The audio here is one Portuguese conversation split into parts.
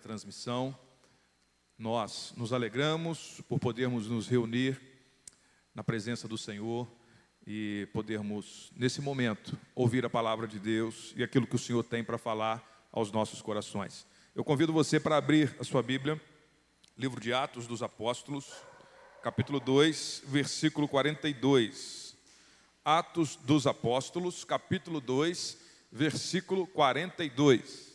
transmissão. Nós nos alegramos por podermos nos reunir na presença do Senhor e podermos, nesse momento, ouvir a palavra de Deus e aquilo que o Senhor tem para falar aos nossos corações. Eu convido você para abrir a sua Bíblia, livro de Atos dos Apóstolos, capítulo 2, versículo 42. Atos dos Apóstolos, capítulo 2, versículo 42.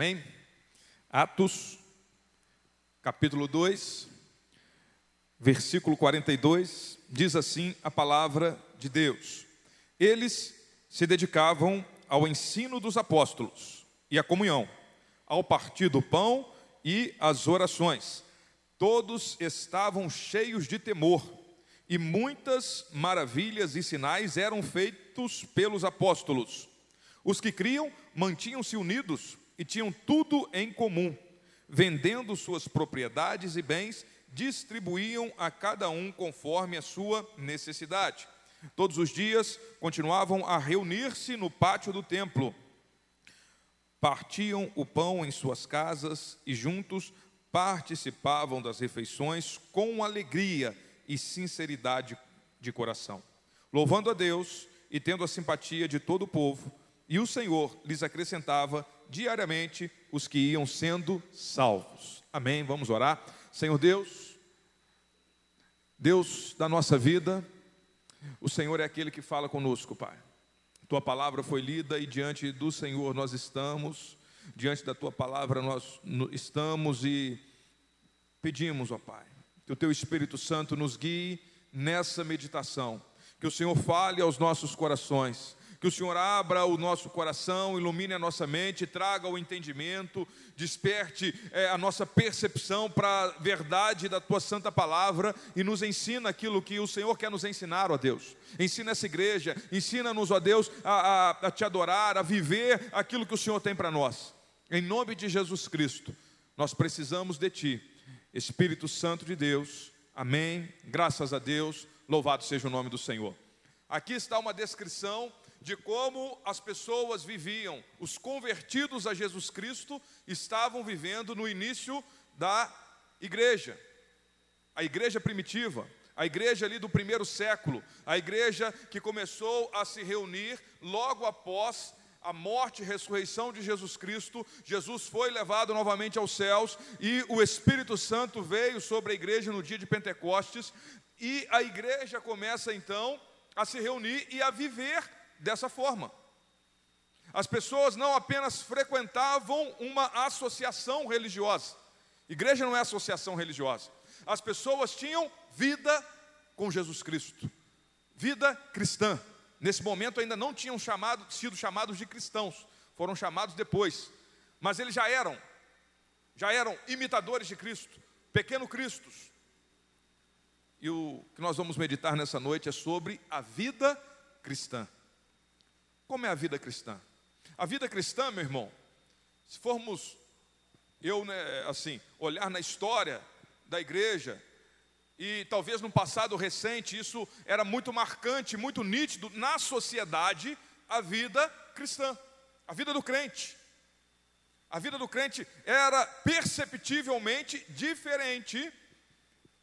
Amém? Atos, capítulo 2, versículo 42, diz assim a palavra de Deus: Eles se dedicavam ao ensino dos apóstolos e à comunhão, ao partir do pão e às orações. Todos estavam cheios de temor, e muitas maravilhas e sinais eram feitos pelos apóstolos. Os que criam mantinham-se unidos e tinham tudo em comum. Vendendo suas propriedades e bens, distribuíam a cada um conforme a sua necessidade. Todos os dias continuavam a reunir-se no pátio do templo. Partiam o pão em suas casas e juntos participavam das refeições com alegria e sinceridade de coração, louvando a Deus e tendo a simpatia de todo o povo. E o Senhor lhes acrescentava diariamente os que iam sendo salvos. Amém? Vamos orar. Senhor Deus, Deus da nossa vida, o Senhor é aquele que fala conosco, Pai. Tua palavra foi lida e diante do Senhor nós estamos, diante da tua palavra nós estamos e pedimos, ó Pai, que o teu Espírito Santo nos guie nessa meditação, que o Senhor fale aos nossos corações que o Senhor abra o nosso coração, ilumine a nossa mente, traga o entendimento, desperte é, a nossa percepção para a verdade da tua santa palavra e nos ensina aquilo que o Senhor quer nos ensinar, ó Deus. Ensina essa igreja, ensina-nos, ó Deus, a, a, a te adorar, a viver aquilo que o Senhor tem para nós. Em nome de Jesus Cristo, nós precisamos de Ti, Espírito Santo de Deus. Amém. Graças a Deus. Louvado seja o nome do Senhor. Aqui está uma descrição de como as pessoas viviam, os convertidos a Jesus Cristo estavam vivendo no início da igreja, a igreja primitiva, a igreja ali do primeiro século, a igreja que começou a se reunir logo após a morte e ressurreição de Jesus Cristo, Jesus foi levado novamente aos céus e o Espírito Santo veio sobre a igreja no dia de Pentecostes, e a igreja começa então a se reunir e a viver dessa forma. As pessoas não apenas frequentavam uma associação religiosa, igreja não é associação religiosa, as pessoas tinham vida com Jesus Cristo, vida cristã. Nesse momento ainda não tinham chamado, sido chamados de cristãos, foram chamados depois, mas eles já eram, já eram imitadores de Cristo, pequeno Cristos. E o que nós vamos meditar nessa noite é sobre a vida cristã. Como é a vida cristã? A vida cristã, meu irmão, se formos eu, né, assim, olhar na história da igreja, e talvez no passado recente isso era muito marcante, muito nítido na sociedade, a vida cristã, a vida do crente. A vida do crente era perceptivelmente diferente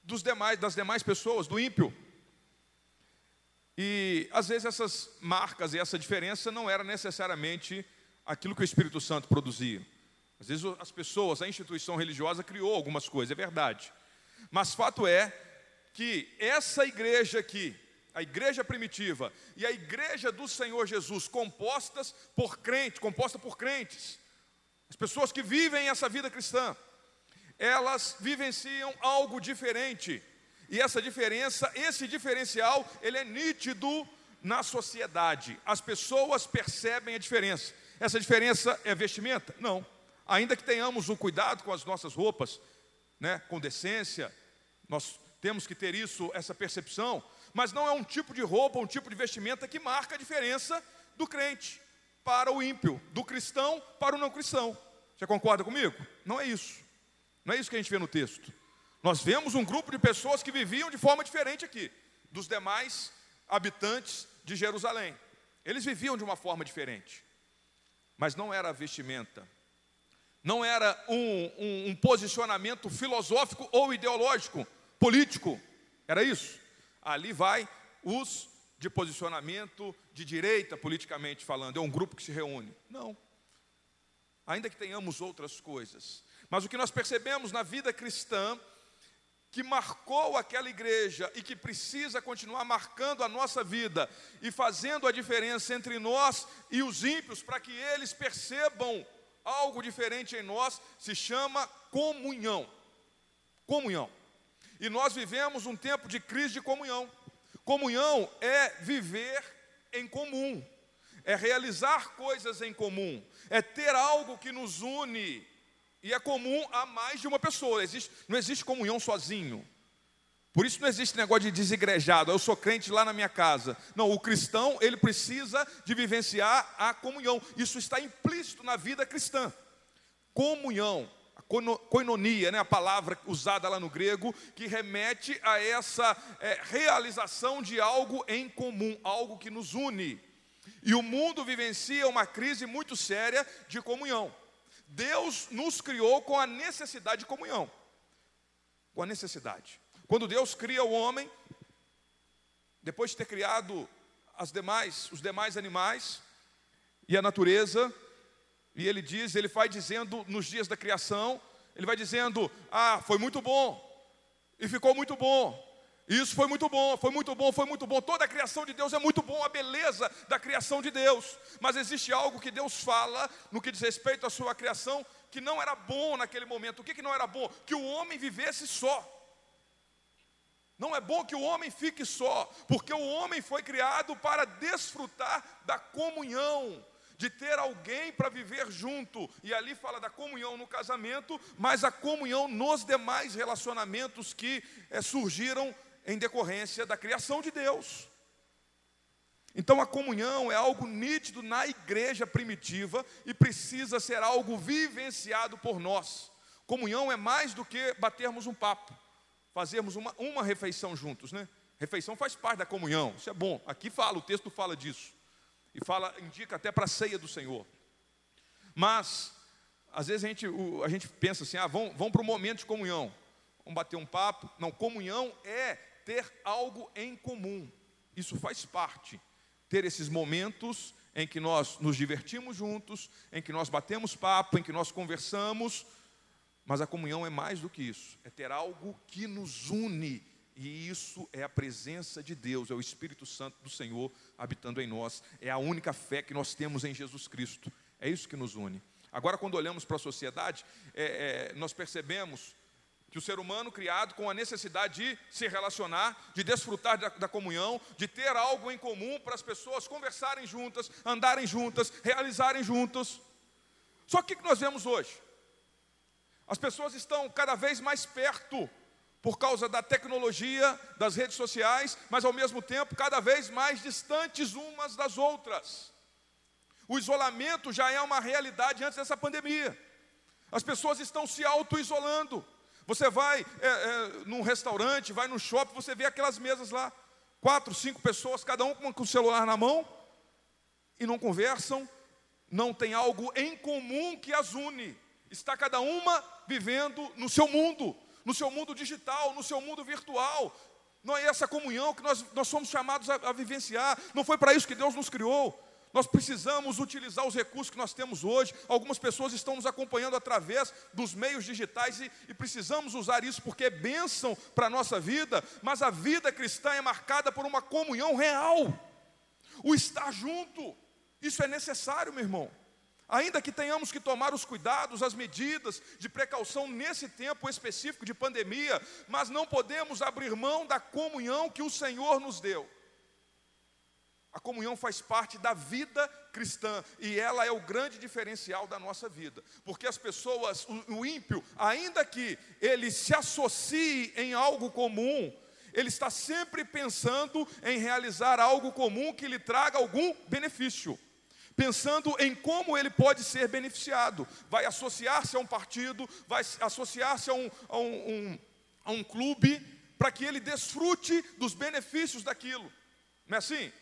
dos demais, das demais pessoas, do ímpio. E às vezes essas marcas e essa diferença não era necessariamente aquilo que o Espírito Santo produzia. Às vezes as pessoas, a instituição religiosa criou algumas coisas, é verdade. Mas fato é que essa igreja aqui, a igreja primitiva e a igreja do Senhor Jesus, compostas por crentes, composta por crentes, as pessoas que vivem essa vida cristã, elas vivenciam algo diferente e essa diferença, esse diferencial, ele é nítido na sociedade. As pessoas percebem a diferença. Essa diferença é vestimenta? Não. Ainda que tenhamos o cuidado com as nossas roupas, né, com decência, nós temos que ter isso, essa percepção, mas não é um tipo de roupa, um tipo de vestimenta que marca a diferença do crente para o ímpio, do cristão para o não cristão. Você concorda comigo? Não é isso. Não é isso que a gente vê no texto. Nós vemos um grupo de pessoas que viviam de forma diferente aqui dos demais habitantes de Jerusalém. Eles viviam de uma forma diferente, mas não era a vestimenta, não era um, um, um posicionamento filosófico ou ideológico, político, era isso. Ali vai os de posicionamento de direita, politicamente falando, é um grupo que se reúne. Não. Ainda que tenhamos outras coisas. Mas o que nós percebemos na vida cristã, que marcou aquela igreja e que precisa continuar marcando a nossa vida e fazendo a diferença entre nós e os ímpios, para que eles percebam algo diferente em nós, se chama comunhão. Comunhão. E nós vivemos um tempo de crise de comunhão. Comunhão é viver em comum, é realizar coisas em comum, é ter algo que nos une e é comum a mais de uma pessoa. Existe, não existe comunhão sozinho. Por isso não existe negócio de desigrejado. Eu sou crente lá na minha casa. Não, o cristão ele precisa de vivenciar a comunhão. Isso está implícito na vida cristã. Comunhão koinonia, né, a palavra usada lá no grego, que remete a essa é, realização de algo em comum, algo que nos une. E o mundo vivencia uma crise muito séria de comunhão. Deus nos criou com a necessidade de comunhão. Com a necessidade. Quando Deus cria o homem, depois de ter criado as demais, os demais animais e a natureza, e ele diz, ele vai dizendo nos dias da criação, ele vai dizendo: "Ah, foi muito bom. E ficou muito bom. Isso foi muito bom, foi muito bom, foi muito bom. Toda a criação de Deus é muito bom, a beleza da criação de Deus. Mas existe algo que Deus fala no que diz respeito à sua criação que não era bom naquele momento. O que, que não era bom? Que o homem vivesse só. Não é bom que o homem fique só, porque o homem foi criado para desfrutar da comunhão, de ter alguém para viver junto, e ali fala da comunhão no casamento, mas a comunhão nos demais relacionamentos que é, surgiram em decorrência da criação de Deus. Então a comunhão é algo nítido na igreja primitiva e precisa ser algo vivenciado por nós. Comunhão é mais do que batermos um papo, fazermos uma, uma refeição juntos, né? Refeição faz parte da comunhão, isso é bom. Aqui fala, o texto fala disso e fala, indica até para a ceia do Senhor. Mas, às vezes a gente, a gente pensa assim, ah, vamos, vamos para o momento de comunhão, vamos bater um papo. Não, comunhão é ter algo em comum, isso faz parte. Ter esses momentos em que nós nos divertimos juntos, em que nós batemos papo, em que nós conversamos, mas a comunhão é mais do que isso, é ter algo que nos une e isso é a presença de Deus, é o Espírito Santo do Senhor habitando em nós. É a única fé que nós temos em Jesus Cristo. É isso que nos une. Agora, quando olhamos para a sociedade, é, é, nós percebemos que o ser humano criado com a necessidade de se relacionar, de desfrutar da, da comunhão, de ter algo em comum para as pessoas conversarem juntas, andarem juntas, realizarem juntos. Só que o que nós vemos hoje? As pessoas estão cada vez mais perto por causa da tecnologia, das redes sociais, mas ao mesmo tempo cada vez mais distantes umas das outras. O isolamento já é uma realidade antes dessa pandemia. As pessoas estão se auto-isolando. Você vai é, é, num restaurante, vai no shopping, você vê aquelas mesas lá, quatro, cinco pessoas, cada um com o celular na mão, e não conversam, não tem algo em comum que as une. Está cada uma vivendo no seu mundo, no seu mundo digital, no seu mundo virtual. Não é essa comunhão que nós, nós somos chamados a, a vivenciar. Não foi para isso que Deus nos criou. Nós precisamos utilizar os recursos que nós temos hoje. Algumas pessoas estão nos acompanhando através dos meios digitais e, e precisamos usar isso porque é bênção para a nossa vida. Mas a vida cristã é marcada por uma comunhão real. O estar junto. Isso é necessário, meu irmão. Ainda que tenhamos que tomar os cuidados, as medidas de precaução nesse tempo específico de pandemia, mas não podemos abrir mão da comunhão que o Senhor nos deu. A comunhão faz parte da vida cristã e ela é o grande diferencial da nossa vida, porque as pessoas, o, ímpio, ainda que ele se associe em algo comum, ele está sempre pensando em realizar algo comum que lhe traga algum benefício. pensando em como ele pode ser beneficiado. Vai associar-se a um partido, vai associar-se a um, a um, um, a um clube, para que ele desfrute dos benefícios daquilo. Não é assim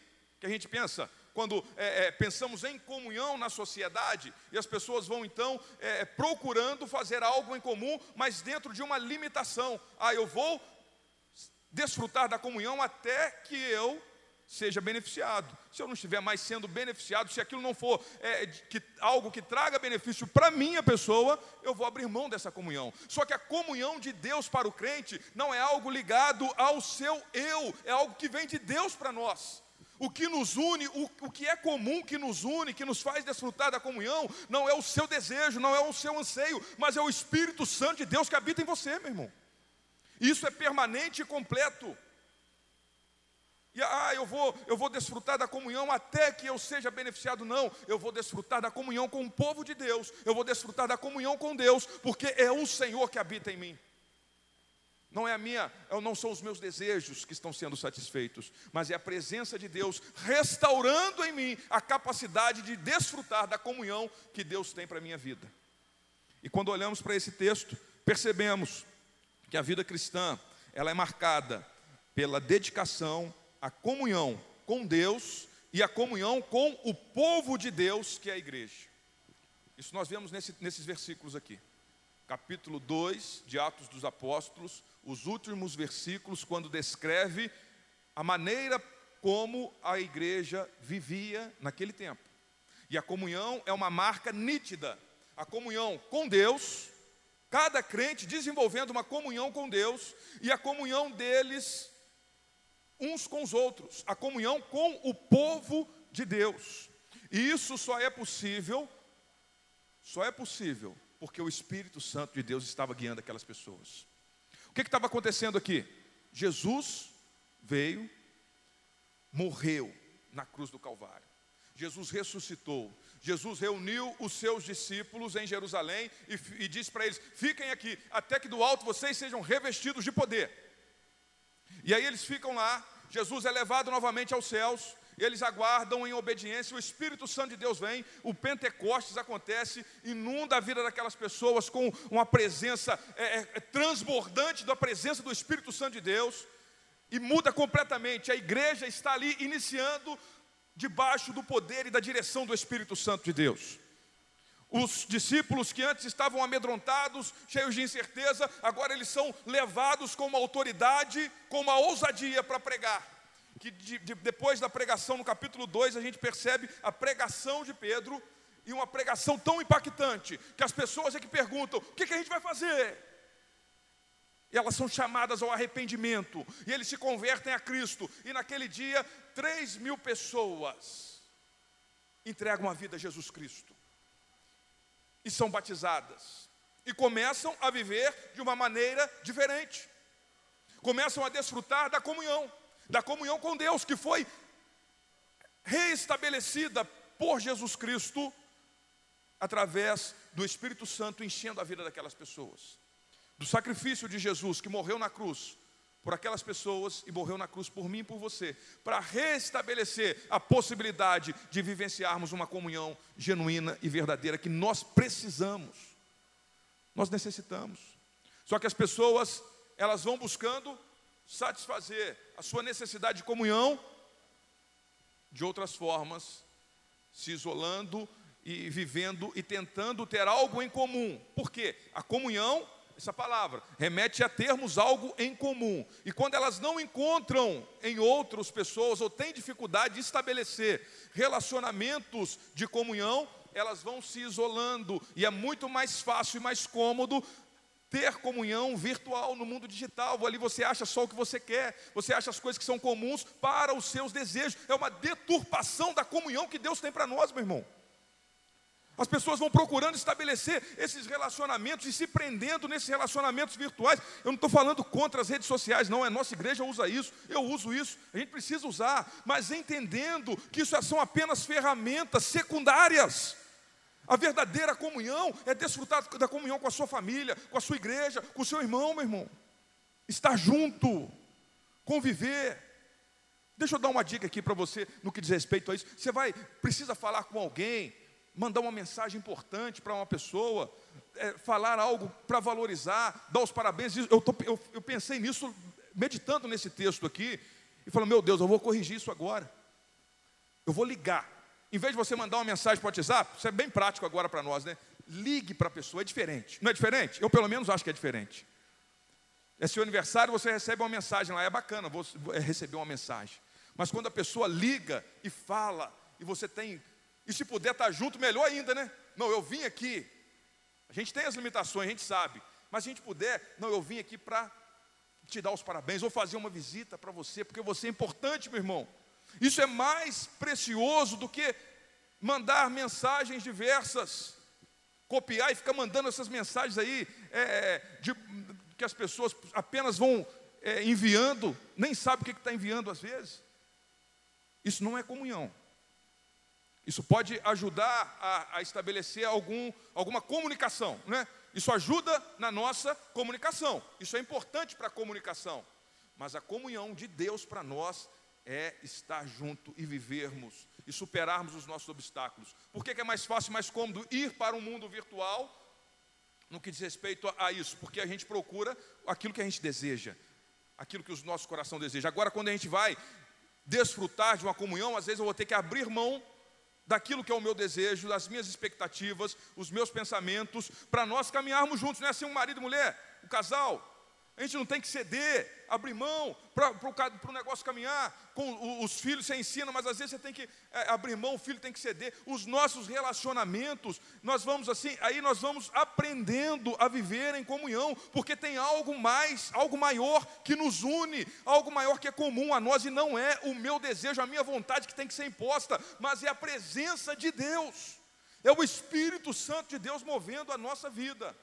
que a gente pensa? Quando é, é, pensamos em comunhão na sociedade, e as pessoas vão então é, procurando fazer algo em comum, mas dentro de uma limitação. Ah, eu vou desfrutar da comunhão até que eu seja beneficiado. Se eu não estiver mais sendo beneficiado, se aquilo não for é, que, algo que traga benefício para minha pessoa, eu vou abrir mão dessa comunhão. Só que a comunhão de Deus para o crente não é algo ligado ao seu eu, é algo que vem de Deus para nós. O que nos une, o, o que é comum que nos une, que nos faz desfrutar da comunhão, não é o seu desejo, não é o seu anseio, mas é o Espírito Santo de Deus que habita em você, meu irmão. Isso é permanente e completo. E ah, eu vou, eu vou desfrutar da comunhão até que eu seja beneficiado. Não, eu vou desfrutar da comunhão com o povo de Deus. Eu vou desfrutar da comunhão com Deus, porque é o Senhor que habita em mim. Não é a minha, não são os meus desejos que estão sendo satisfeitos, mas é a presença de Deus restaurando em mim a capacidade de desfrutar da comunhão que Deus tem para a minha vida. E quando olhamos para esse texto, percebemos que a vida cristã, ela é marcada pela dedicação a comunhão com Deus e a comunhão com o povo de Deus, que é a igreja. Isso nós vemos nesse, nesses versículos aqui. Capítulo 2 de Atos dos Apóstolos, os últimos versículos, quando descreve a maneira como a igreja vivia naquele tempo. E a comunhão é uma marca nítida. A comunhão com Deus, cada crente desenvolvendo uma comunhão com Deus, e a comunhão deles uns com os outros, a comunhão com o povo de Deus. E isso só é possível, só é possível, porque o Espírito Santo de Deus estava guiando aquelas pessoas. Que estava acontecendo aqui? Jesus veio, morreu na cruz do Calvário. Jesus ressuscitou. Jesus reuniu os seus discípulos em Jerusalém e, e disse para eles: Fiquem aqui, até que do alto vocês sejam revestidos de poder. E aí eles ficam lá, Jesus é levado novamente aos céus, eles aguardam em obediência, o Espírito Santo de Deus vem, o Pentecostes acontece, inunda a vida daquelas pessoas com uma presença é, é, é, transbordante da presença do Espírito Santo de Deus, e muda completamente. A igreja está ali iniciando debaixo do poder e da direção do Espírito Santo de Deus. Os discípulos que antes estavam amedrontados, cheios de incerteza, agora eles são levados com uma autoridade, com uma ousadia para pregar. Que de, de, depois da pregação no capítulo 2, a gente percebe a pregação de Pedro e uma pregação tão impactante que as pessoas é que perguntam: o que, que a gente vai fazer? E elas são chamadas ao arrependimento, e eles se convertem a Cristo, e naquele dia, 3 mil pessoas entregam a vida a Jesus Cristo e são batizadas. E começam a viver de uma maneira diferente. Começam a desfrutar da comunhão, da comunhão com Deus, que foi reestabelecida por Jesus Cristo através do Espírito Santo enchendo a vida daquelas pessoas. Do sacrifício de Jesus que morreu na cruz por aquelas pessoas e morreu na cruz por mim e por você, para restabelecer a possibilidade de vivenciarmos uma comunhão genuína e verdadeira que nós precisamos. Nós necessitamos. Só que as pessoas, elas vão buscando satisfazer a sua necessidade de comunhão de outras formas, se isolando e vivendo e tentando ter algo em comum. Por quê? A comunhão essa palavra, remete a termos algo em comum. E quando elas não encontram em outras pessoas ou têm dificuldade de estabelecer relacionamentos de comunhão, elas vão se isolando e é muito mais fácil e mais cômodo ter comunhão virtual no mundo digital. Ali você acha só o que você quer, você acha as coisas que são comuns para os seus desejos. É uma deturpação da comunhão que Deus tem para nós, meu irmão. As pessoas vão procurando estabelecer esses relacionamentos e se prendendo nesses relacionamentos virtuais. Eu não estou falando contra as redes sociais, não. A nossa igreja usa isso, eu uso isso. A gente precisa usar, mas entendendo que isso são apenas ferramentas secundárias. A verdadeira comunhão é desfrutar da comunhão com a sua família, com a sua igreja, com o seu irmão, meu irmão. Estar junto, conviver. Deixa eu dar uma dica aqui para você no que diz respeito a isso. Você vai, precisa falar com alguém, mandar uma mensagem importante para uma pessoa, é, falar algo para valorizar, dar os parabéns. Eu, tô, eu, eu pensei nisso, meditando nesse texto aqui, e falando: Meu Deus, eu vou corrigir isso agora. Eu vou ligar. Em vez de você mandar uma mensagem para o WhatsApp, isso é bem prático agora para nós, né? Ligue para a pessoa, é diferente. Não é diferente? Eu pelo menos acho que é diferente. É seu aniversário, você recebe uma mensagem lá, é bacana vou, é receber uma mensagem. Mas quando a pessoa liga e fala, e você tem, e se puder estar junto, melhor ainda, né? Não, eu vim aqui. A gente tem as limitações, a gente sabe. Mas se a gente puder, não, eu vim aqui para te dar os parabéns, ou fazer uma visita para você, porque você é importante, meu irmão. Isso é mais precioso do que mandar mensagens diversas, copiar e ficar mandando essas mensagens aí, é, de, que as pessoas apenas vão é, enviando, nem sabe o que está enviando às vezes. Isso não é comunhão. Isso pode ajudar a, a estabelecer algum, alguma comunicação, né? Isso ajuda na nossa comunicação. Isso é importante para a comunicação. Mas a comunhão de Deus para nós é estar junto e vivermos e superarmos os nossos obstáculos. Por que, é mais fácil, mais cômodo ir para um mundo virtual no que diz respeito a isso? Porque a gente procura aquilo que a gente deseja, aquilo que o nosso coração deseja. Agora, quando a gente vai desfrutar de uma comunhão, às vezes eu vou ter que abrir mão daquilo que é o meu desejo, das minhas expectativas, os meus pensamentos, para nós caminharmos juntos, não é assim um marido e mulher, o um casal, a gente não tem que ceder, abrir mão para o negócio caminhar. Com os filhos você ensina, mas às vezes você tem que é, abrir mão, o filho tem que ceder. Os nossos relacionamentos, nós vamos assim, aí nós vamos aprendendo a viver em comunhão, porque tem algo mais, algo maior que nos une, algo maior que é comum a nós, e não é o meu desejo, a minha vontade que tem que ser imposta, mas é a presença de Deus, é o Espírito Santo de Deus movendo a nossa vida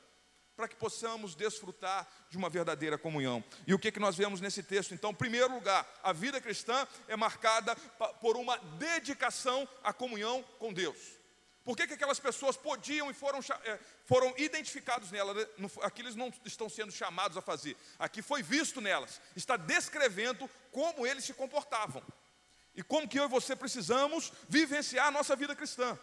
para que possamos desfrutar de uma verdadeira comunhão. E o que, que nós vemos nesse texto? Então, em primeiro lugar, a vida cristã é marcada por uma dedicação à comunhão com Deus. Por que, que aquelas pessoas podiam e foram, é, foram identificados nela? Né? Aqui eles não estão sendo chamados a fazer. Aqui foi visto nelas. Está descrevendo como eles se comportavam. E como que eu e você precisamos vivenciar a nossa vida cristã.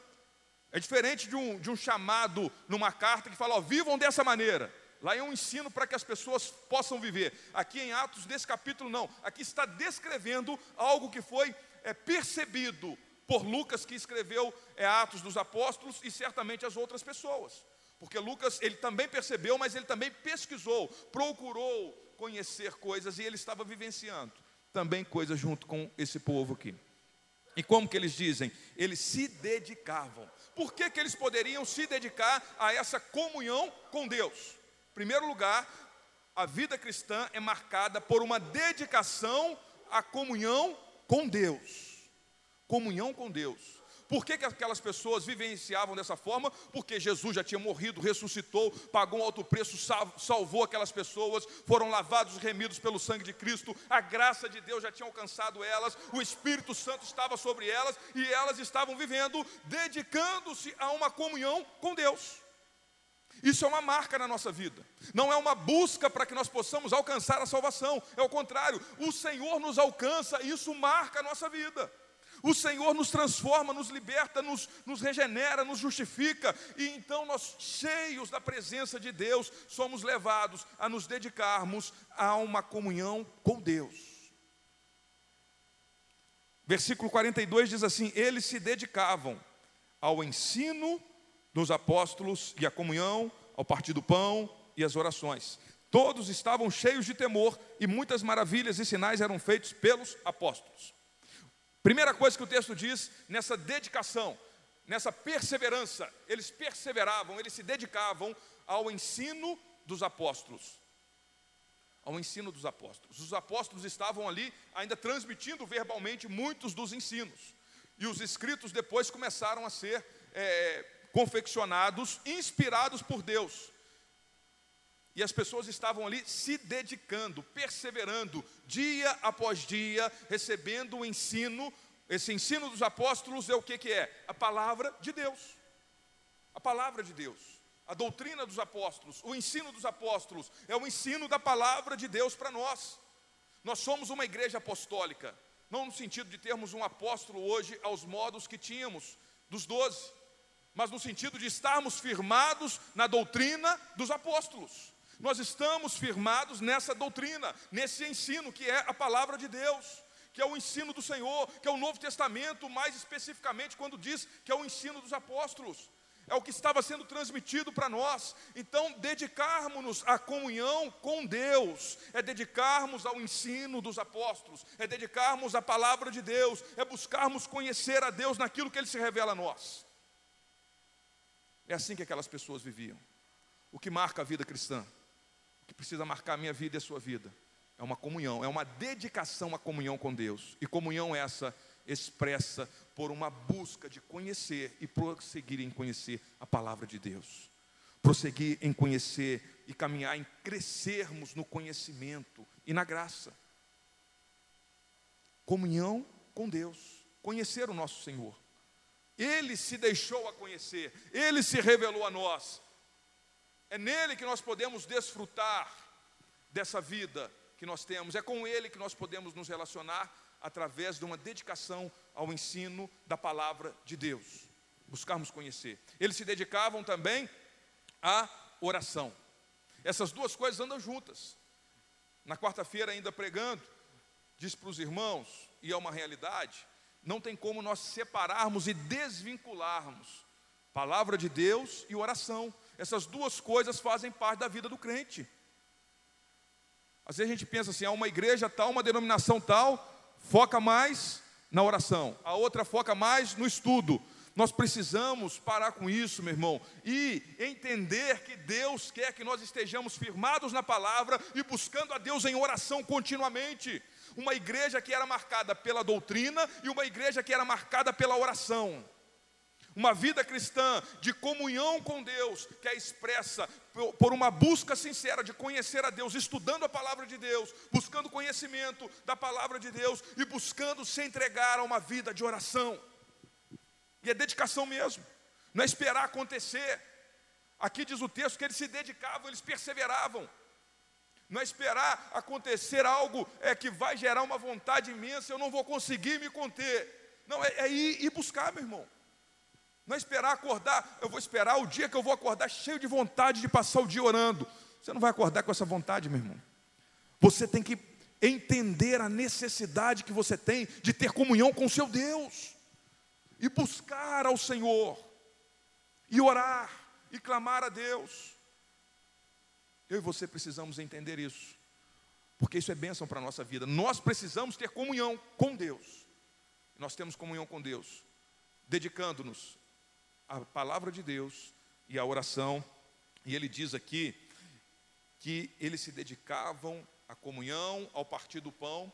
É diferente de um, de um chamado numa carta que fala, ó, vivam dessa maneira. Lá é um ensino para que as pessoas possam viver. Aqui em Atos, desse capítulo, não. Aqui está descrevendo algo que foi é, percebido por Lucas, que escreveu é, Atos dos Apóstolos, e certamente as outras pessoas. Porque Lucas, ele também percebeu, mas ele também pesquisou, procurou conhecer coisas, e ele estava vivenciando também coisas junto com esse povo aqui. E como que eles dizem? Eles se dedicavam. Por que, que eles poderiam se dedicar a essa comunhão com Deus? Em primeiro lugar, a vida cristã é marcada por uma dedicação à comunhão com Deus. Comunhão com Deus. Por que, que aquelas pessoas vivenciavam dessa forma? Porque Jesus já tinha morrido, ressuscitou, pagou um alto preço, salvou aquelas pessoas, foram lavados remidos pelo sangue de Cristo, a graça de Deus já tinha alcançado elas, o Espírito Santo estava sobre elas e elas estavam vivendo, dedicando-se a uma comunhão com Deus. Isso é uma marca na nossa vida, não é uma busca para que nós possamos alcançar a salvação, é o contrário, o Senhor nos alcança e isso marca a nossa vida. O Senhor nos transforma, nos liberta, nos, nos regenera, nos justifica, e então nós, cheios da presença de Deus, somos levados a nos dedicarmos a uma comunhão com Deus. Versículo 42 diz assim: Eles se dedicavam ao ensino dos apóstolos e à comunhão, ao partir do pão e às orações. Todos estavam cheios de temor e muitas maravilhas e sinais eram feitos pelos apóstolos. Primeira coisa que o texto diz, nessa dedicação, nessa perseverança, eles perseveravam, eles se dedicavam ao ensino dos apóstolos. Ao ensino dos apóstolos. Os apóstolos estavam ali ainda transmitindo verbalmente muitos dos ensinos. E os escritos depois começaram a ser é, confeccionados, inspirados por Deus. E as pessoas estavam ali se dedicando, perseverando, dia após dia, recebendo o ensino. Esse ensino dos apóstolos é o que, que é? A palavra de Deus. A palavra de Deus. A doutrina dos apóstolos, o ensino dos apóstolos, é o ensino da palavra de Deus para nós. Nós somos uma igreja apostólica. não no sentido de termos um apóstolo hoje aos modos que tínhamos dos doze, mas no sentido de estarmos firmados na doutrina dos apóstolos. Nós estamos firmados nessa doutrina, nesse ensino que é a palavra de Deus, que é o ensino do Senhor, que é o Novo Testamento, mais especificamente quando diz que é o ensino dos apóstolos é o que estava sendo transmitido para nós. Então, dedicarmos-nos à comunhão com Deus, é dedicarmos ao ensino dos apóstolos, é dedicarmos à palavra de Deus, é buscarmos conhecer a Deus naquilo que Ele se revela a nós. É assim que aquelas pessoas viviam. O que marca a vida cristã, que precisa marcar a minha vida e a sua vida, é uma comunhão, é uma dedicação à comunhão com Deus. E comunhão essa expressa por uma busca de conhecer e prosseguir em conhecer a palavra de Deus. Prosseguir em conhecer e caminhar em crescermos no conhecimento e na graça. Comunhão com Deus, conhecer o nosso Senhor. Ele se deixou a conhecer, ele se revelou a nós. É nele que nós podemos desfrutar dessa vida que nós temos, é com ele que nós podemos nos relacionar através de uma dedicação ao ensino da palavra de Deus, buscarmos conhecer. Eles se dedicavam também à oração. Essas duas coisas andam juntas. Na quarta-feira, ainda pregando, diz para os irmãos, e é uma realidade, não tem como nós separarmos e desvincularmos palavra de Deus e oração. Essas duas coisas fazem parte da vida do crente. Às vezes a gente pensa assim, há uma igreja tal, uma denominação tal, foca mais na oração, a outra foca mais no estudo. Nós precisamos parar com isso, meu irmão, e entender que Deus quer que nós estejamos firmados na palavra e buscando a Deus em oração continuamente. Uma igreja que era marcada pela doutrina e uma igreja que era marcada pela oração. Uma vida cristã de comunhão com Deus, que é expressa por uma busca sincera de conhecer a Deus, estudando a palavra de Deus, buscando conhecimento da palavra de Deus e buscando se entregar a uma vida de oração. E é dedicação mesmo, não é esperar acontecer. Aqui diz o texto que eles se dedicavam, eles perseveravam. Não é esperar acontecer algo é, que vai gerar uma vontade imensa, eu não vou conseguir me conter. Não, é, é ir, ir buscar, meu irmão. Não é esperar acordar, eu vou esperar o dia que eu vou acordar cheio de vontade de passar o dia orando. Você não vai acordar com essa vontade, meu irmão. Você tem que entender a necessidade que você tem de ter comunhão com o seu Deus, e buscar ao Senhor, e orar, e clamar a Deus. Eu e você precisamos entender isso, porque isso é bênção para a nossa vida. Nós precisamos ter comunhão com Deus. Nós temos comunhão com Deus, dedicando-nos a palavra de Deus e a oração. E ele diz aqui que eles se dedicavam à comunhão, ao partir do pão.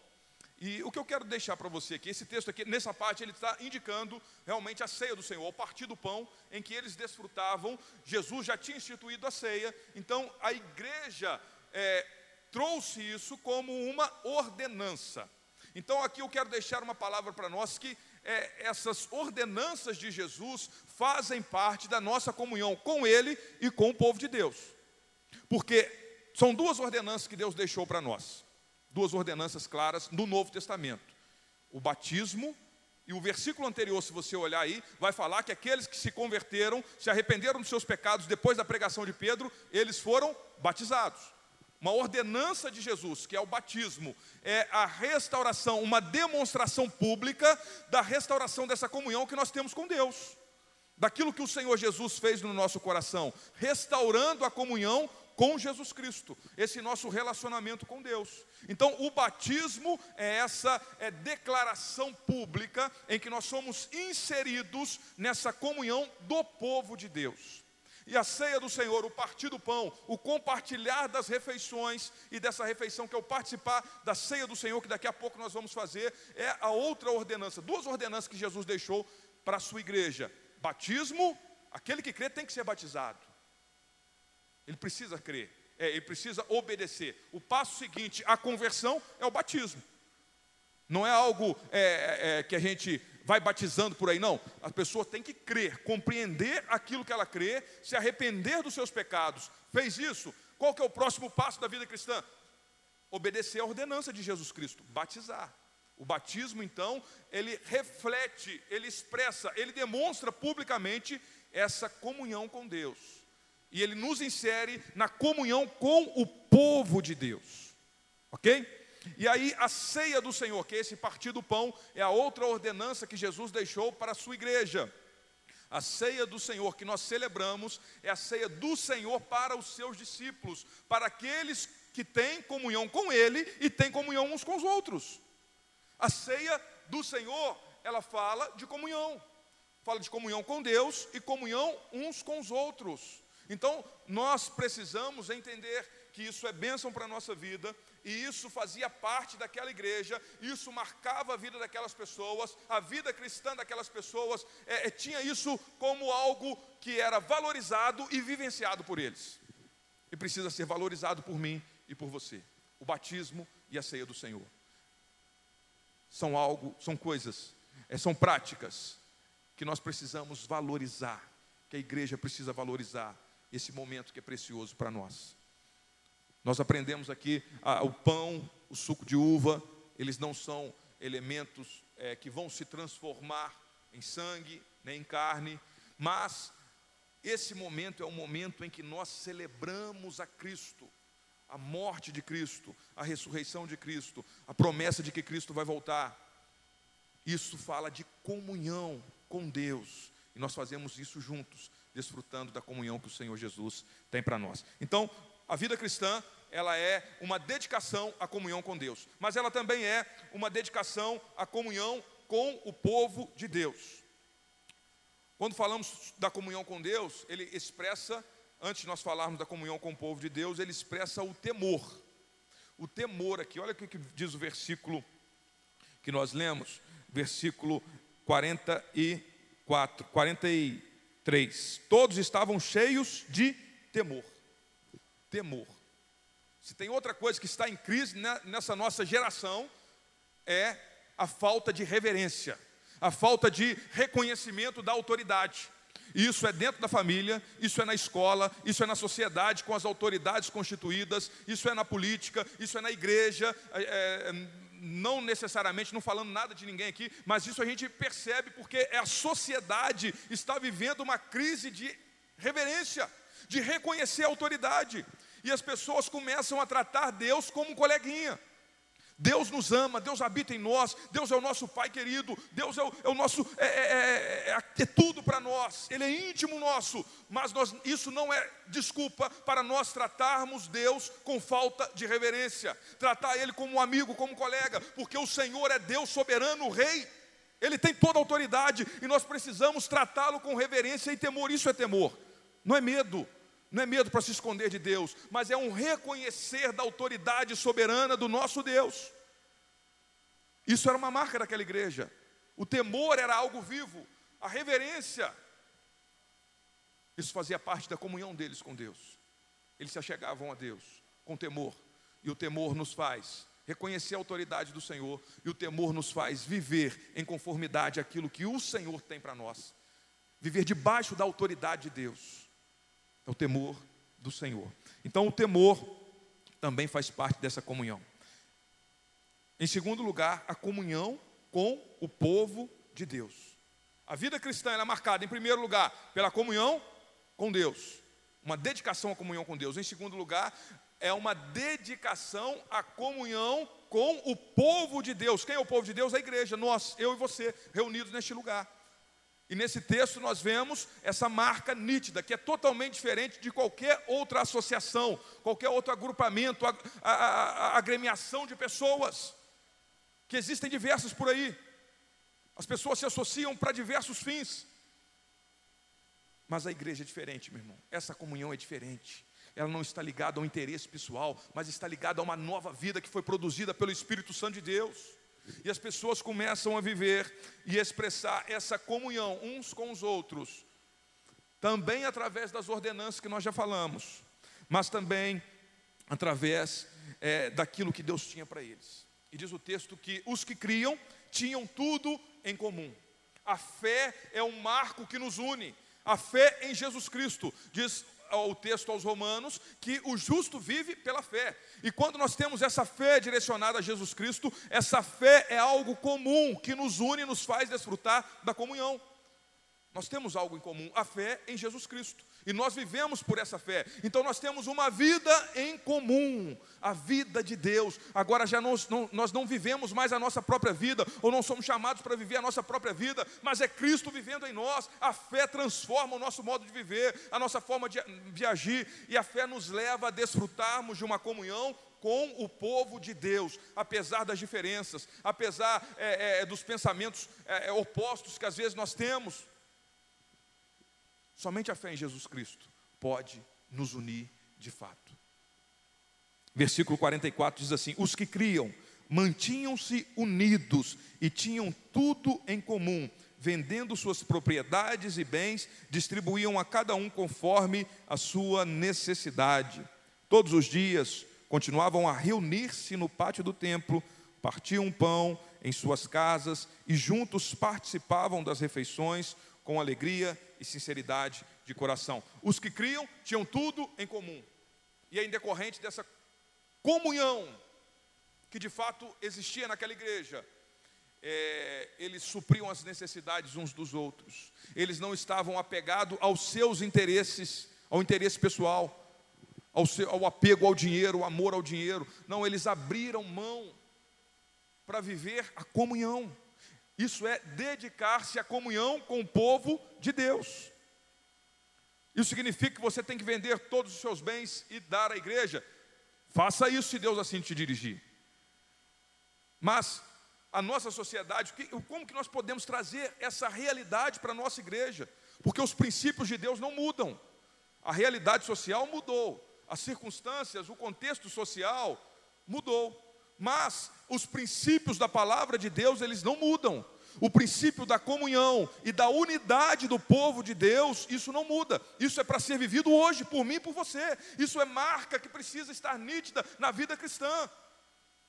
E o que eu quero deixar para você aqui, esse texto aqui, nessa parte, ele está indicando realmente a ceia do Senhor, ao partir do pão, em que eles desfrutavam. Jesus já tinha instituído a ceia, então a igreja é, trouxe isso como uma ordenança. Então aqui eu quero deixar uma palavra para nós que é, essas ordenanças de Jesus fazem parte da nossa comunhão com Ele e com o povo de Deus. Porque são duas ordenanças que Deus deixou para nós, duas ordenanças claras no Novo Testamento: o batismo e o versículo anterior, se você olhar aí, vai falar que aqueles que se converteram, se arrependeram dos seus pecados depois da pregação de Pedro, eles foram batizados uma ordenança de Jesus, que é o batismo, é a restauração, uma demonstração pública da restauração dessa comunhão que nós temos com Deus, daquilo que o Senhor Jesus fez no nosso coração, restaurando a comunhão com Jesus Cristo, esse nosso relacionamento com Deus. Então, o batismo é essa é declaração pública em que nós somos inseridos nessa comunhão do povo de Deus. E a ceia do Senhor, o partir do pão, o compartilhar das refeições e dessa refeição que é o participar da ceia do Senhor, que daqui a pouco nós vamos fazer, é a outra ordenança, duas ordenanças que Jesus deixou para a sua igreja: batismo, aquele que crê tem que ser batizado, ele precisa crer, é, ele precisa obedecer. O passo seguinte, a conversão, é o batismo. Não é algo é, é, que a gente vai batizando por aí, não. A pessoa tem que crer, compreender aquilo que ela crê, se arrepender dos seus pecados. Fez isso? Qual que é o próximo passo da vida cristã? Obedecer à ordenança de Jesus Cristo, batizar. O batismo, então, ele reflete, ele expressa, ele demonstra publicamente essa comunhão com Deus. E ele nos insere na comunhão com o povo de Deus. Ok? E aí a ceia do Senhor, que é esse partir do pão, é a outra ordenança que Jesus deixou para a sua igreja. A ceia do Senhor que nós celebramos é a ceia do Senhor para os seus discípulos, para aqueles que têm comunhão com Ele e têm comunhão uns com os outros. A ceia do Senhor, ela fala de comunhão, fala de comunhão com Deus e comunhão uns com os outros. Então, nós precisamos entender que isso é bênção para a nossa vida, e isso fazia parte daquela igreja, isso marcava a vida daquelas pessoas, a vida cristã daquelas pessoas, é, é, tinha isso como algo que era valorizado e vivenciado por eles, e precisa ser valorizado por mim e por você. O batismo e a ceia do Senhor são algo, são coisas, é, são práticas que nós precisamos valorizar, que a igreja precisa valorizar esse momento que é precioso para nós. Nós aprendemos aqui o pão, o suco de uva, eles não são elementos é, que vão se transformar em sangue, nem em carne, mas esse momento é o momento em que nós celebramos a Cristo, a morte de Cristo, a ressurreição de Cristo, a promessa de que Cristo vai voltar. Isso fala de comunhão com Deus, e nós fazemos isso juntos, desfrutando da comunhão que o Senhor Jesus tem para nós. Então, a vida cristã, ela é uma dedicação à comunhão com Deus, mas ela também é uma dedicação à comunhão com o povo de Deus. Quando falamos da comunhão com Deus, ele expressa, antes de nós falarmos da comunhão com o povo de Deus, ele expressa o temor. O temor aqui, olha o que diz o versículo que nós lemos, versículo 44, 43. Todos estavam cheios de temor temor. Se tem outra coisa que está em crise nessa nossa geração, é a falta de reverência, a falta de reconhecimento da autoridade. Isso é dentro da família, isso é na escola, isso é na sociedade com as autoridades constituídas, isso é na política, isso é na igreja. É, é, não necessariamente, não falando nada de ninguém aqui, mas isso a gente percebe porque a sociedade está vivendo uma crise de reverência, de reconhecer a autoridade e as pessoas começam a tratar Deus como um coleguinha. Deus nos ama, Deus habita em nós, Deus é o nosso Pai querido, Deus é o, é o nosso, é, é, é, é tudo para nós, Ele é íntimo nosso, mas nós, isso não é desculpa para nós tratarmos Deus com falta de reverência, tratar Ele como um amigo, como um colega, porque o Senhor é Deus soberano, Rei, Ele tem toda a autoridade e nós precisamos tratá-lo com reverência e temor, isso é temor, não é medo, não é medo para se esconder de Deus, mas é um reconhecer da autoridade soberana do nosso Deus. Isso era uma marca daquela igreja. O temor era algo vivo, a reverência. Isso fazia parte da comunhão deles com Deus. Eles se achegavam a Deus com temor, e o temor nos faz reconhecer a autoridade do Senhor, e o temor nos faz viver em conformidade àquilo que o Senhor tem para nós. Viver debaixo da autoridade de Deus. É o temor do Senhor. Então, o temor também faz parte dessa comunhão. Em segundo lugar, a comunhão com o povo de Deus. A vida cristã é marcada, em primeiro lugar, pela comunhão com Deus, uma dedicação à comunhão com Deus. Em segundo lugar, é uma dedicação à comunhão com o povo de Deus. Quem é o povo de Deus? A igreja, nós, eu e você, reunidos neste lugar. E nesse texto nós vemos essa marca nítida, que é totalmente diferente de qualquer outra associação, qualquer outro agrupamento, agremiação de pessoas, que existem diversas por aí. As pessoas se associam para diversos fins. Mas a igreja é diferente, meu irmão. Essa comunhão é diferente. Ela não está ligada ao interesse pessoal, mas está ligada a uma nova vida que foi produzida pelo Espírito Santo de Deus. E as pessoas começam a viver e expressar essa comunhão uns com os outros, também através das ordenanças que nós já falamos, mas também através é, daquilo que Deus tinha para eles. E diz o texto que os que criam tinham tudo em comum. A fé é um marco que nos une. A fé em Jesus Cristo, diz o texto aos Romanos que o justo vive pela fé. E quando nós temos essa fé direcionada a Jesus Cristo, essa fé é algo comum que nos une e nos faz desfrutar da comunhão. Nós temos algo em comum, a fé em Jesus Cristo. E nós vivemos por essa fé. Então nós temos uma vida em comum, a vida de Deus. Agora já nós não, nós não vivemos mais a nossa própria vida, ou não somos chamados para viver a nossa própria vida, mas é Cristo vivendo em nós. A fé transforma o nosso modo de viver, a nossa forma de, de agir, e a fé nos leva a desfrutarmos de uma comunhão com o povo de Deus, apesar das diferenças, apesar é, é, dos pensamentos é, opostos que às vezes nós temos. Somente a fé em Jesus Cristo pode nos unir de fato. Versículo 44 diz assim: Os que criam mantinham-se unidos e tinham tudo em comum, vendendo suas propriedades e bens, distribuíam a cada um conforme a sua necessidade. Todos os dias continuavam a reunir-se no pátio do templo, partiam pão em suas casas e juntos participavam das refeições com alegria e sinceridade de coração. Os que criam tinham tudo em comum. E é em decorrente dessa comunhão que de fato existia naquela igreja, é, eles supriam as necessidades uns dos outros. Eles não estavam apegados aos seus interesses, ao interesse pessoal, ao, seu, ao apego ao dinheiro, ao amor ao dinheiro. Não, eles abriram mão para viver a comunhão. Isso é dedicar-se à comunhão com o povo de Deus. Isso significa que você tem que vender todos os seus bens e dar à igreja. Faça isso se Deus assim te dirigir. Mas a nossa sociedade, como que nós podemos trazer essa realidade para a nossa igreja? Porque os princípios de Deus não mudam. A realidade social mudou, as circunstâncias, o contexto social mudou. Mas os princípios da palavra de Deus, eles não mudam. O princípio da comunhão e da unidade do povo de Deus, isso não muda. Isso é para ser vivido hoje, por mim e por você. Isso é marca que precisa estar nítida na vida cristã.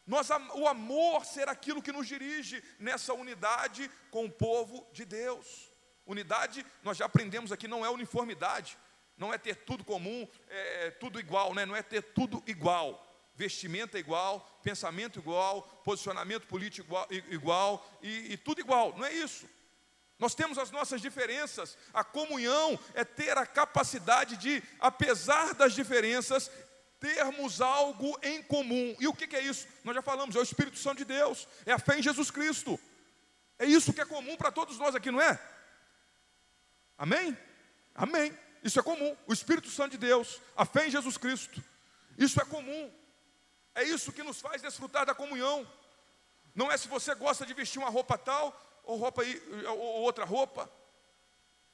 Nós, o amor ser aquilo que nos dirige nessa unidade com o povo de Deus. Unidade, nós já aprendemos aqui, não é uniformidade, não é ter tudo comum, é, é tudo igual, né? não é ter tudo igual vestimenta igual, pensamento igual, posicionamento político igual, igual e, e tudo igual. Não é isso. Nós temos as nossas diferenças. A comunhão é ter a capacidade de, apesar das diferenças, termos algo em comum. E o que é isso? Nós já falamos, é o Espírito Santo de Deus, é a fé em Jesus Cristo. É isso que é comum para todos nós aqui, não é? Amém? Amém. Isso é comum. O Espírito Santo de Deus, a fé em Jesus Cristo. Isso é comum. É isso que nos faz desfrutar da comunhão. Não é se você gosta de vestir uma roupa tal ou roupa ou outra roupa.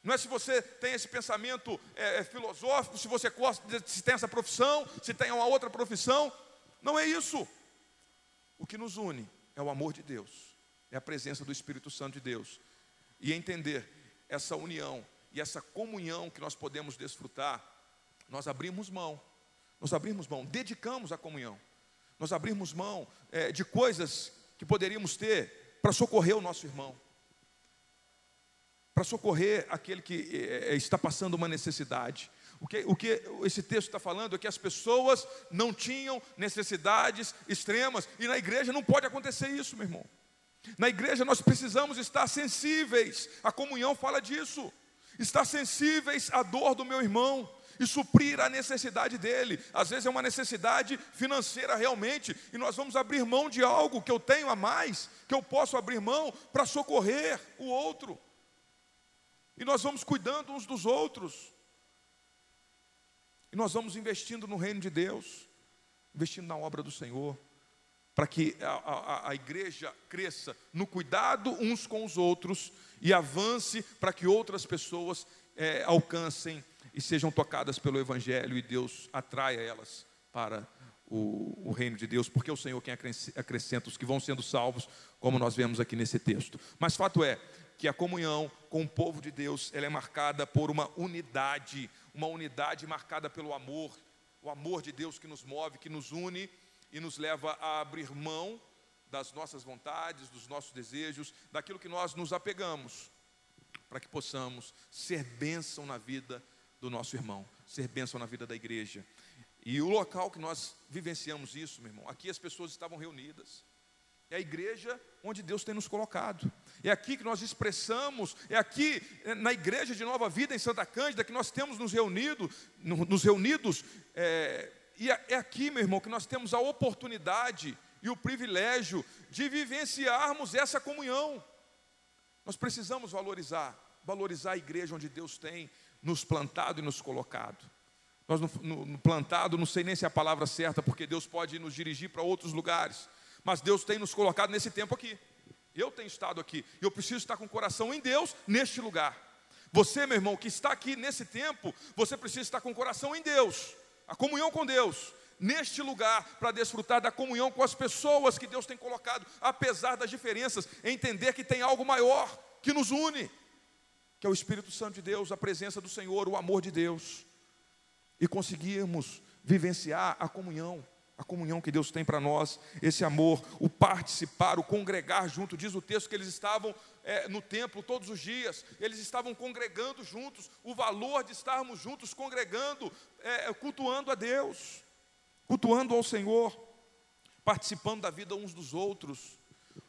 Não é se você tem esse pensamento é, é, filosófico, se você gosta, se tem essa profissão, se tem uma outra profissão. Não é isso. O que nos une é o amor de Deus, é a presença do Espírito Santo de Deus. E entender essa união e essa comunhão que nós podemos desfrutar, nós abrimos mão, nós abrimos mão, dedicamos a comunhão nós abrirmos mão é, de coisas que poderíamos ter para socorrer o nosso irmão, para socorrer aquele que é, é, está passando uma necessidade. O que, o que esse texto está falando é que as pessoas não tinham necessidades extremas, e na igreja não pode acontecer isso, meu irmão. Na igreja nós precisamos estar sensíveis, a comunhão fala disso, estar sensíveis à dor do meu irmão, e suprir a necessidade dele. Às vezes é uma necessidade financeira realmente, e nós vamos abrir mão de algo que eu tenho a mais, que eu posso abrir mão para socorrer o outro. E nós vamos cuidando uns dos outros. E nós vamos investindo no reino de Deus, investindo na obra do Senhor, para que a, a, a igreja cresça no cuidado uns com os outros e avance para que outras pessoas é, alcancem e sejam tocadas pelo Evangelho e Deus atraia elas para o, o, reino de Deus, porque é o Senhor quem acrescenta os que vão sendo salvos, como nós vemos aqui nesse texto. Mas fato é que a comunhão com o povo de Deus ela é marcada por uma unidade, uma unidade marcada pelo amor, o amor de Deus que nos move, que nos une e nos leva a abrir mão das nossas vontades, dos nossos desejos, daquilo que nós nos apegamos, para que possamos ser bênção na vida do nosso irmão, ser bênção na vida da igreja. E o local que nós vivenciamos isso, meu irmão, aqui as pessoas estavam reunidas. É a igreja onde Deus tem nos colocado. É aqui que nós expressamos, é aqui é, na igreja de Nova Vida em Santa Cândida que nós temos nos reunido, nos reunidos, é, e é, é aqui, meu irmão, que nós temos a oportunidade e o privilégio de vivenciarmos essa comunhão. Nós precisamos valorizar, valorizar a igreja onde Deus tem nos plantado e nos colocado. Nós no, no, no plantado, não sei nem se é a palavra certa, porque Deus pode nos dirigir para outros lugares, mas Deus tem nos colocado nesse tempo aqui. Eu tenho estado aqui, eu preciso estar com o coração em Deus neste lugar. Você, meu irmão, que está aqui nesse tempo, você precisa estar com o coração em Deus, a comunhão com Deus, neste lugar, para desfrutar da comunhão com as pessoas que Deus tem colocado, apesar das diferenças, entender que tem algo maior que nos une, que é o Espírito Santo de Deus, a presença do Senhor, o amor de Deus, e conseguirmos vivenciar a comunhão a comunhão que Deus tem para nós, esse amor, o participar, o congregar junto. Diz o texto que eles estavam é, no templo todos os dias, eles estavam congregando juntos. O valor de estarmos juntos, congregando, é, cultuando a Deus, cultuando ao Senhor, participando da vida uns dos outros.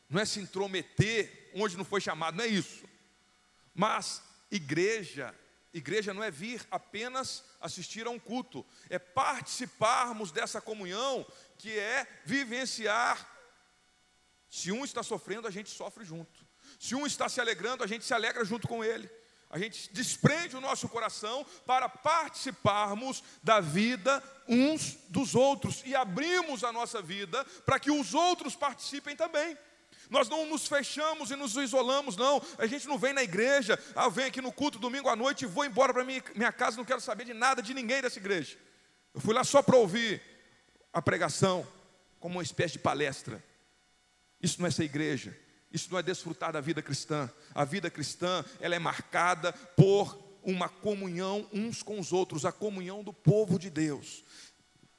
Não é se intrometer onde não foi chamado, não é isso. Mas igreja Igreja não é vir apenas assistir a um culto, é participarmos dessa comunhão que é vivenciar. Se um está sofrendo, a gente sofre junto. Se um está se alegrando, a gente se alegra junto com ele. A gente desprende o nosso coração para participarmos da vida uns dos outros e abrimos a nossa vida para que os outros participem também. Nós não nos fechamos e nos isolamos, não. A gente não vem na igreja, ah, vem aqui no culto domingo à noite e vou embora para minha, casa, não quero saber de nada, de ninguém dessa igreja. Eu fui lá só para ouvir a pregação, como uma espécie de palestra. Isso não é ser igreja, isso não é desfrutar da vida cristã. A vida cristã, ela é marcada por uma comunhão uns com os outros, a comunhão do povo de Deus.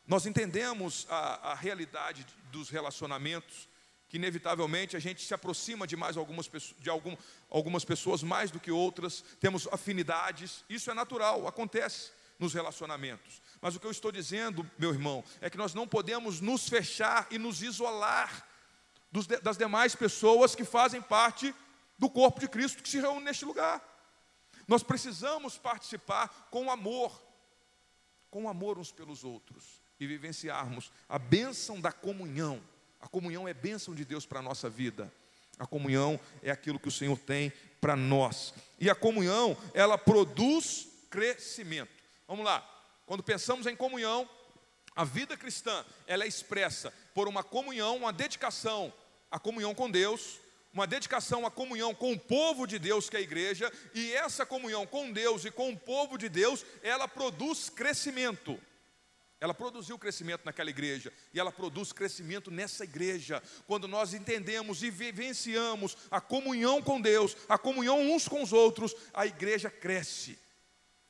Nós entendemos a, a realidade dos relacionamentos que inevitavelmente a gente se aproxima de mais algumas pessoas, de algum, algumas pessoas mais do que outras, temos afinidades, isso é natural, acontece nos relacionamentos. Mas o que eu estou dizendo, meu irmão, é que nós não podemos nos fechar e nos isolar dos, das demais pessoas que fazem parte do corpo de Cristo que se reúne neste lugar. Nós precisamos participar com amor, com amor uns pelos outros e vivenciarmos a bênção da comunhão a comunhão é bênção de Deus para a nossa vida. A comunhão é aquilo que o Senhor tem para nós. E a comunhão, ela produz crescimento. Vamos lá. Quando pensamos em comunhão, a vida cristã, ela é expressa por uma comunhão, uma dedicação à comunhão com Deus, uma dedicação à comunhão com o povo de Deus, que é a igreja, e essa comunhão com Deus e com o povo de Deus, ela produz crescimento. Ela produziu crescimento naquela igreja e ela produz crescimento nessa igreja. Quando nós entendemos e vivenciamos a comunhão com Deus, a comunhão uns com os outros, a igreja cresce.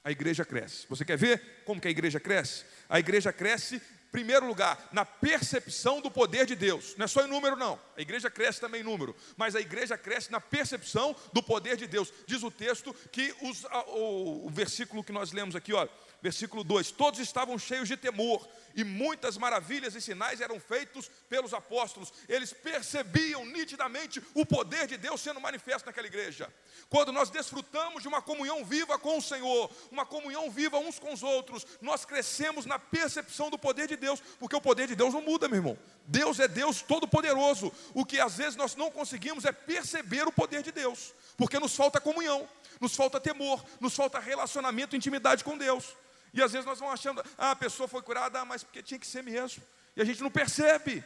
A igreja cresce. Você quer ver como que a igreja cresce? A igreja cresce primeiro lugar, na percepção do poder de Deus. Não é só em número, não. A igreja cresce também em número, mas a igreja cresce na percepção do poder de Deus. Diz o texto que os, o, o versículo que nós lemos aqui, olha Versículo 2: Todos estavam cheios de temor, e muitas maravilhas e sinais eram feitos pelos apóstolos. Eles percebiam nitidamente o poder de Deus sendo manifesto naquela igreja. Quando nós desfrutamos de uma comunhão viva com o Senhor, uma comunhão viva uns com os outros, nós crescemos na percepção do poder de Deus, porque o poder de Deus não muda, meu irmão. Deus é Deus todo-poderoso. O que às vezes nós não conseguimos é perceber o poder de Deus, porque nos falta comunhão, nos falta temor, nos falta relacionamento, intimidade com Deus. E às vezes nós vamos achando, ah, a pessoa foi curada, ah, mas porque tinha que ser mesmo. E a gente não percebe,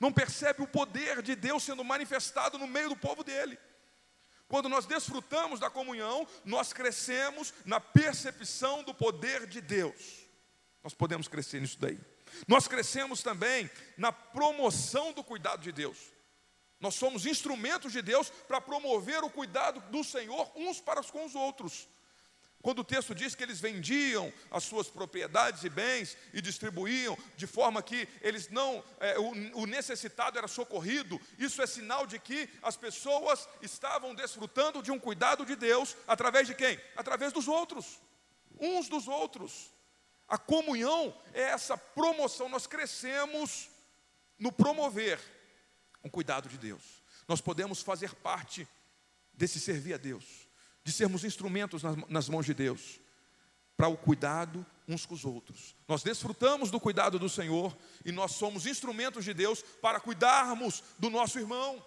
não percebe o poder de Deus sendo manifestado no meio do povo dele. Quando nós desfrutamos da comunhão, nós crescemos na percepção do poder de Deus. Nós podemos crescer nisso daí. Nós crescemos também na promoção do cuidado de Deus. Nós somos instrumentos de Deus para promover o cuidado do Senhor uns para com os outros. Quando o texto diz que eles vendiam as suas propriedades e bens e distribuíam de forma que eles não, é, o, o necessitado era socorrido, isso é sinal de que as pessoas estavam desfrutando de um cuidado de Deus através de quem? Através dos outros. uns dos outros. A comunhão é essa promoção, nós crescemos no promover um cuidado de Deus. Nós podemos fazer parte desse servir a Deus, de sermos instrumentos nas, mãos de Deus, para o cuidado uns com os outros. Nós desfrutamos do cuidado do Senhor e nós somos instrumentos de Deus para cuidarmos do nosso irmão.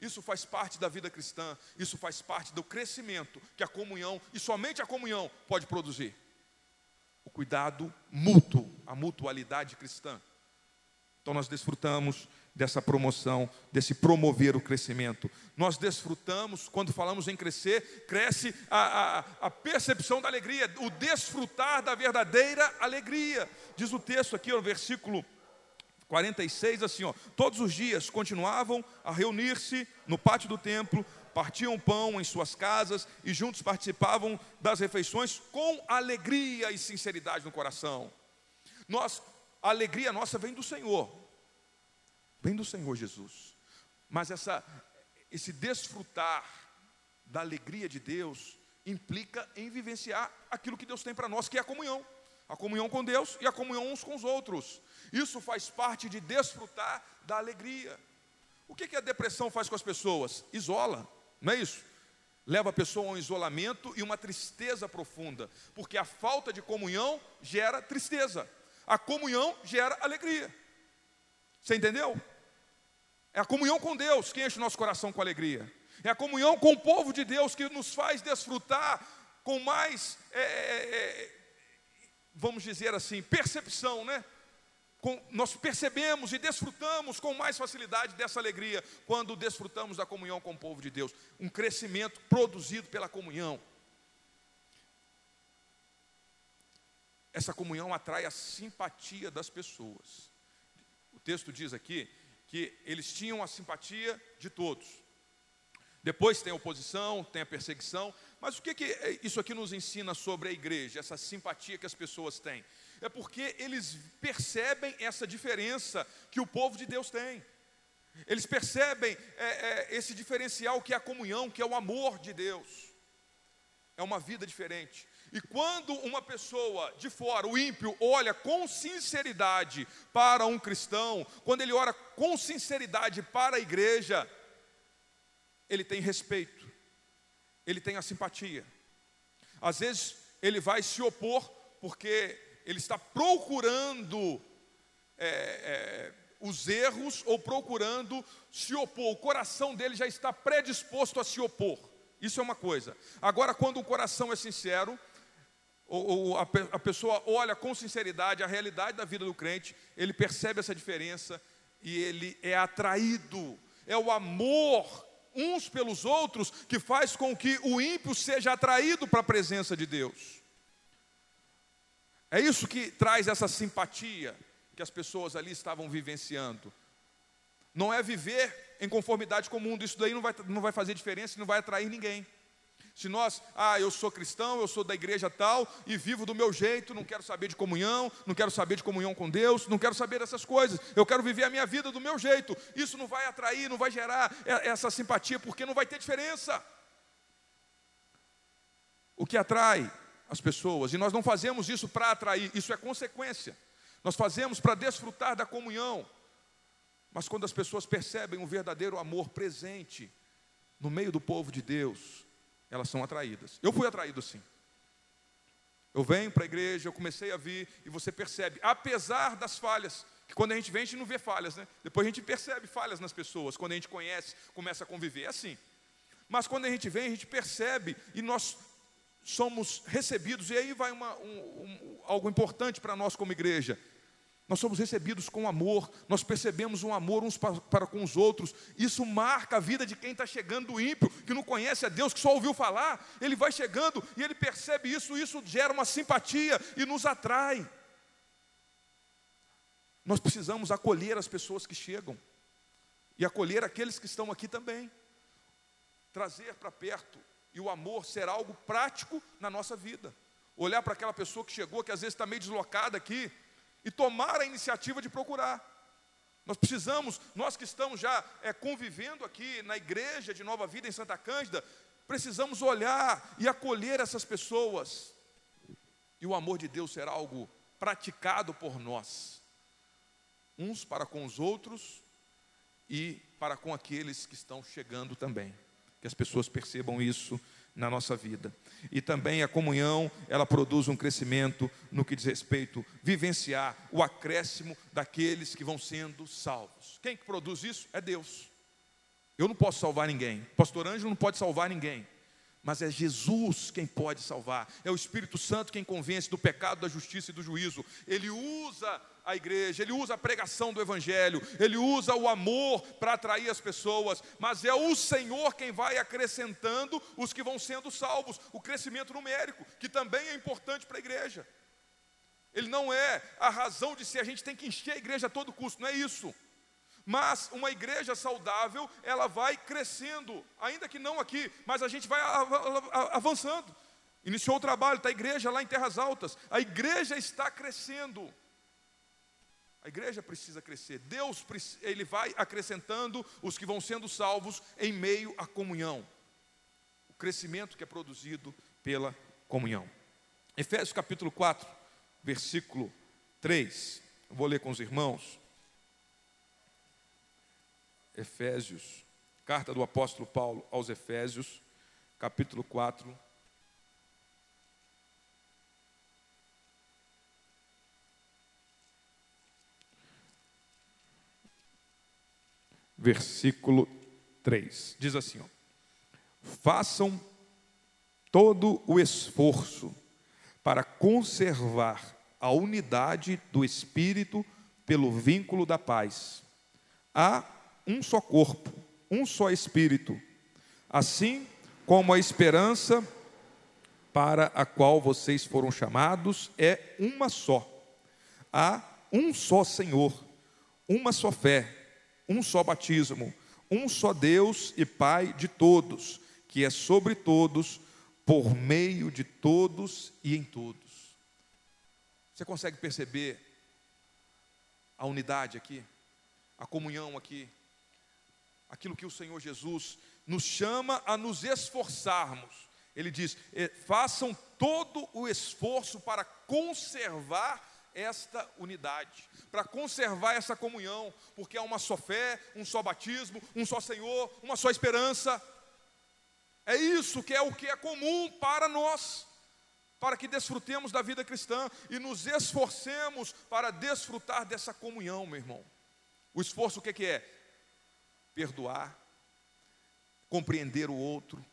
Isso faz parte da vida cristã, isso faz parte do crescimento que a comunhão, e somente a comunhão, pode produzir o cuidado mútuo, a mutualidade cristã. Então nós desfrutamos dessa promoção, desse promover o crescimento. Nós desfrutamos, quando falamos em crescer, cresce a, a, a, percepção da alegria, o desfrutar da verdadeira alegria. Diz o texto aqui, no versículo 46, assim, ó, todos os dias continuavam a reunir-se no pátio do templo, partiam pão em suas casas e juntos participavam das refeições com alegria e sinceridade no coração. Nós, a alegria nossa vem do Senhor, vem do Senhor Jesus. Mas essa, esse desfrutar da alegria de Deus implica em vivenciar aquilo que Deus tem para nós, que é a comunhão. A comunhão com Deus e a comunhão uns com os outros. Isso faz parte de desfrutar da alegria. O que, que a depressão faz com as pessoas? Isola. Não é isso? Leva a pessoa a um isolamento e uma tristeza profunda, porque a falta de comunhão gera tristeza, a comunhão gera alegria. Você entendeu? É a comunhão com Deus que enche o nosso coração com alegria, é a comunhão com o povo de Deus que nos faz desfrutar com mais, é, é, é vamos dizer assim, percepção, né? com, nós percebemos e desfrutamos com mais facilidade dessa alegria quando desfrutamos da comunhão com o povo de Deus. Um crescimento produzido pela comunhão. Essa comunhão atrai a simpatia das pessoas. O texto diz aqui que eles tinham a simpatia de todos. Depois tem a oposição, tem a perseguição, mas o que, que isso aqui nos ensina sobre a igreja, essa simpatia que as pessoas têm? é porque eles percebem essa diferença que o povo de Deus tem. Eles percebem é, é, esse diferencial que é a comunhão, que é o amor de Deus. É uma vida diferente. E quando uma pessoa de fora, o ímpio, olha com sinceridade para um cristão, quando ele ora com sinceridade para a igreja, ele tem respeito, ele tem a simpatia. Às vezes ele vai se opor porque ele está procurando é, é, os erros ou procurando se opor. O coração dele já está predisposto a se opor. Isso é uma coisa. Agora, quando o coração é sincero, ou, ou a, a pessoa olha com sinceridade a realidade da vida do crente, ele percebe essa diferença e ele é atraído. É o amor uns pelos outros que faz com que o ímpio seja atraído para a presença de Deus. É isso que traz essa simpatia que as pessoas ali estavam vivenciando. Não é viver em conformidade com o mundo, isso daí não vai, não vai fazer diferença e não vai atrair ninguém. Se nós, ah, eu sou cristão, eu sou da igreja tal e vivo do meu jeito, não quero saber de comunhão, não quero saber de comunhão com Deus, não quero saber dessas coisas, eu quero viver a minha vida do meu jeito. Isso não vai atrair, não vai gerar essa simpatia, porque não vai ter diferença. O que atrai as pessoas. E nós não fazemos isso para atrair, isso é consequência. Nós fazemos para desfrutar da comunhão. Mas quando as pessoas percebem um verdadeiro amor presente no meio do povo de Deus, elas são atraídas. Eu fui atraído sim. Eu venho para a igreja, eu comecei a vir e você percebe, apesar das falhas, que quando a gente vem a gente não vê falhas, né? Depois a gente percebe falhas nas pessoas, quando a gente conhece, começa a conviver, é assim. Mas quando a gente vem, a gente percebe e nós somos recebidos, e aí vai uma, um, um, algo importante para nós como igreja. Nós somos recebidos com amor, nós percebemos um amor uns para, para com os outros. Isso marca a vida de quem está chegando ímpio, que não conhece a Deus, que só ouviu falar. Ele vai chegando e ele percebe isso, isso gera uma simpatia e nos atrai. Nós precisamos acolher as pessoas que chegam e acolher aqueles que estão aqui também, trazer para perto e o amor ser algo prático na nossa vida. Olhar para aquela pessoa que chegou, que às vezes está meio deslocada aqui, e tomar a iniciativa de procurar. Nós precisamos, nós que estamos já é, convivendo aqui na igreja de Nova Vida em Santa Cândida, precisamos olhar e acolher essas pessoas. e o amor de Deus ser algo praticado por nós, uns para com os outros e para com aqueles que estão chegando também. Que as pessoas percebam isso na nossa vida. E também a comunhão, ela produz um crescimento no que diz respeito vivenciar o acréscimo daqueles que vão sendo salvos. Quem que produz isso? É Deus. Eu não posso salvar ninguém. Pastor Ângelo não pode salvar ninguém mas é Jesus quem pode salvar, é o Espírito Santo quem convence do pecado, da justiça e do juízo. Ele usa a igreja, ele usa a pregação do Evangelho, ele usa o amor para atrair as pessoas, mas é o Senhor quem vai acrescentando os que vão sendo salvos, o crescimento numérico, que também é importante para a igreja. Ele não é a razão de ser, a gente tem que encher a igreja a todo custo, não é isso. Mas uma igreja saudável, ela vai crescendo, ainda que não aqui, mas a gente vai avançando. Iniciou o trabalho, está a igreja lá em Terras Altas. A igreja está crescendo. A igreja precisa crescer. Deus ele vai acrescentando os que vão sendo salvos em meio à comunhão. O crescimento que é produzido pela comunhão. Efésios capítulo 4, versículo 3. Eu vou ler com os irmãos. Efésios, carta do apóstolo Paulo aos Efésios, capítulo 4. Versículo 3 diz assim: ó, Façam todo o esforço para conservar a unidade do Espírito pelo vínculo da paz. Há um só corpo, um só espírito, assim como a esperança para a qual vocês foram chamados é uma só. Há um só Senhor, uma só fé, um só batismo, um só Deus e Pai de todos, que é sobre todos, por meio de todos e em todos. Você consegue perceber a unidade aqui, a comunhão aqui? aquilo que o Senhor Jesus nos chama a nos esforçarmos. Ele diz: façam todo o esforço para conservar esta unidade, para conservar essa comunhão, porque há uma só fé, um só batismo, um só Senhor, uma só esperança. É isso que é o que é comum para nós, para que desfrutemos da vida cristã e nos esforcemos para desfrutar dessa comunhão, meu irmão. O esforço o que, que é? perdoar, compreender o outro,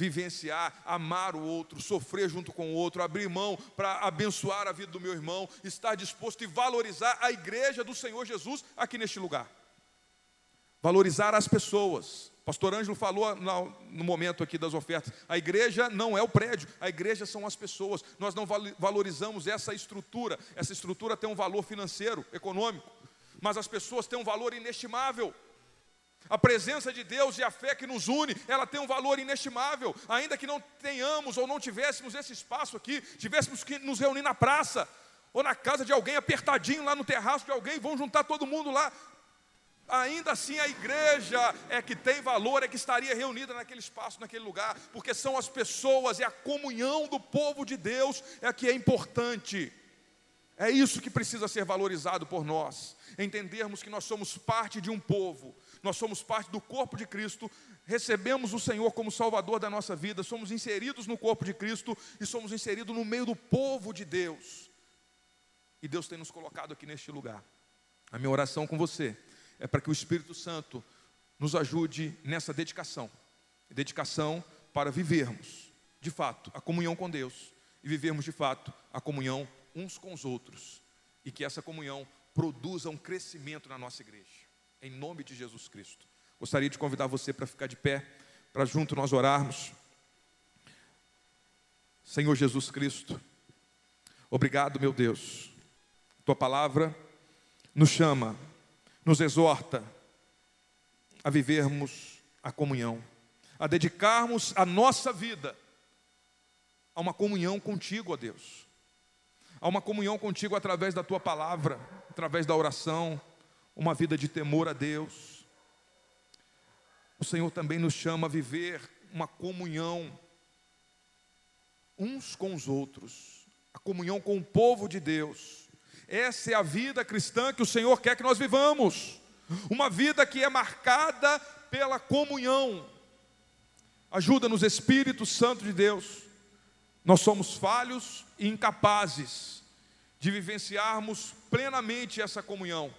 vivenciar, amar o outro, sofrer junto com o outro, abrir mão para abençoar a vida do meu irmão, estar disposto e valorizar a igreja do Senhor Jesus aqui neste lugar. Valorizar as pessoas. Pastor Ângelo falou no momento aqui das ofertas: a igreja não é o prédio, a igreja são as pessoas. Nós não valorizamos essa estrutura, essa estrutura tem um valor financeiro, econômico, mas as pessoas têm um valor inestimável. A presença de Deus e a fé que nos une, ela tem um valor inestimável. Ainda que não tenhamos ou não tivéssemos esse espaço aqui, tivéssemos que nos reunir na praça ou na casa de alguém, apertadinho lá no terraço de alguém, vão juntar todo mundo lá. Ainda assim a igreja é que tem valor, é que estaria reunida naquele espaço, naquele lugar, porque são as pessoas, é a comunhão do povo de Deus, é que é importante. É isso que precisa ser valorizado por nós, entendermos que nós somos parte de um povo, nós somos parte do corpo de Cristo, recebemos o Senhor como Salvador da nossa vida, somos inseridos no corpo de Cristo e somos inseridos no meio do povo de Deus. E Deus tem nos colocado aqui neste lugar. A minha oração com você é para que o Espírito Santo nos ajude nessa dedicação dedicação para vivermos, de fato, a comunhão com Deus e vivermos, de fato, a comunhão uns com os outros e que essa comunhão produza um crescimento na nossa igreja em nome de Jesus Cristo. Gostaria de convidar você para ficar de pé, para junto nós orarmos. Senhor Jesus Cristo, obrigado, meu Deus. Tua palavra nos chama, nos exorta a vivermos a comunhão, a dedicarmos a nossa vida a uma comunhão contigo, ó Deus. A uma comunhão contigo através da tua palavra, através da oração, uma vida de temor a Deus. O Senhor também nos chama a viver uma comunhão uns com os outros, a comunhão com o povo de Deus. Essa é a vida cristã que o Senhor quer que nós vivamos. Uma vida que é marcada pela comunhão. Ajuda-nos, Espírito Santo de Deus. Nós somos falhos e incapazes de vivenciarmos plenamente essa comunhão.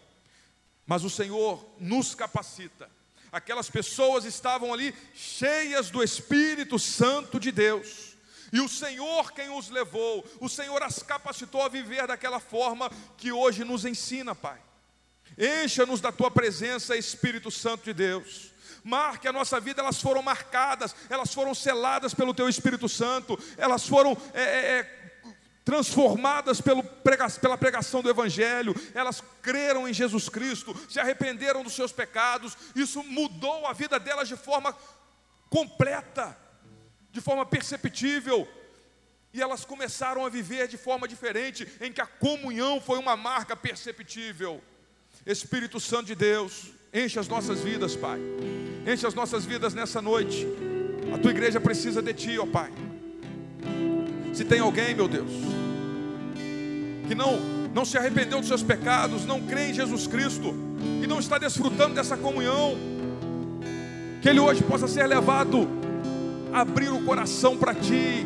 Mas o Senhor nos capacita. Aquelas pessoas estavam ali cheias do Espírito Santo de Deus. E o Senhor quem os levou, o Senhor as capacitou a viver daquela forma que hoje nos ensina, Pai. Encha-nos da tua presença, Espírito Santo de Deus. Marque a nossa vida, elas foram marcadas, elas foram seladas pelo teu Espírito Santo, elas foram é, é, é transformadas pelo pela pregação do Evangelho, elas creram em Jesus Cristo, se arrependeram dos seus pecados, isso mudou a vida delas de forma completa, de forma perceptível, e elas começaram a viver de forma diferente, em que a comunhão foi uma marca perceptível. Espírito Santo de Deus, enche as nossas vidas, Pai, enche as nossas vidas nessa noite. A tua igreja precisa de Ti, ó Pai. Se tem alguém, meu Deus, que não, não se arrependeu dos seus pecados, não crê em Jesus Cristo e não está desfrutando dessa comunhão, que ele hoje possa ser levado a abrir o coração para Ti,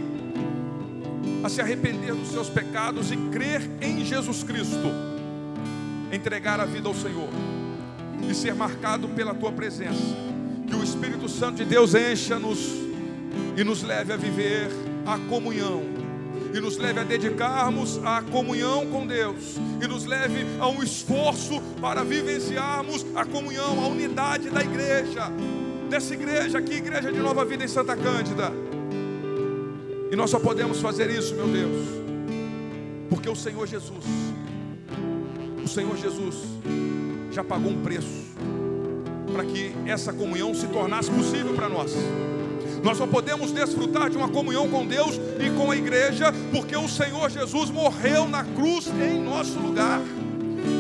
a se arrepender dos seus pecados e crer em Jesus Cristo, entregar a vida ao Senhor e ser marcado pela Tua presença. Que o Espírito Santo de Deus encha-nos e nos leve a viver a comunhão e nos leve a dedicarmos a comunhão com Deus e nos leve a um esforço para vivenciarmos a comunhão, a unidade da igreja, dessa igreja aqui, igreja de Nova Vida em Santa Cândida. E nós só podemos fazer isso, meu Deus, porque o Senhor Jesus, o Senhor Jesus já pagou um preço para que essa comunhão se tornasse possível para nós. Nós só podemos desfrutar de uma comunhão com Deus e com a igreja, porque o Senhor Jesus morreu na cruz em nosso lugar.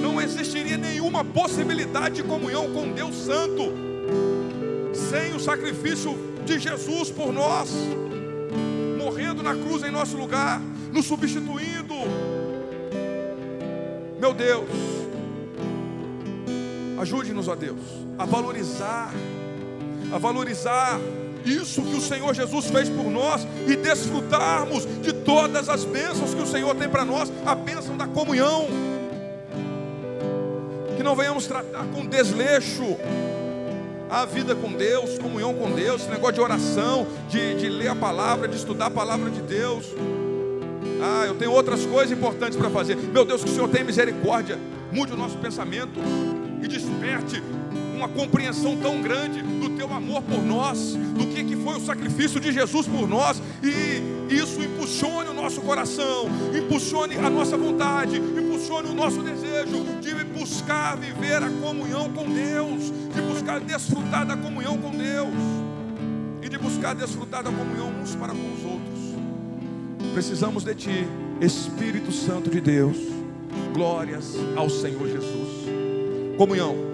Não existiria nenhuma possibilidade de comunhão com Deus Santo sem o sacrifício de Jesus por nós, morrendo na cruz em nosso lugar, nos substituindo. Meu Deus, ajude-nos, ó Deus, a valorizar, a valorizar isso que o Senhor Jesus fez por nós e desfrutarmos de todas as bênçãos que o Senhor tem para nós a bênção da comunhão. Que não venhamos tratar com desleixo a vida com Deus, comunhão com Deus, esse negócio de oração, de, de ler a palavra, de estudar a palavra de Deus. Ah, eu tenho outras coisas importantes para fazer. Meu Deus, que o Senhor tenha misericórdia, mude o nosso pensamento e desperte uma compreensão tão grande do teu amor por nós, do que, que foi o sacrifício de Jesus por nós, e isso impulsione o nosso coração, impulsione a nossa vontade, impulsione o nosso desejo de buscar viver a comunhão com Deus, de buscar desfrutar da comunhão com Deus, e de buscar desfrutar da comunhão uns para com os outros. Precisamos de Ti, Espírito Santo de Deus. Glórias ao Senhor Jesus. Comunhão.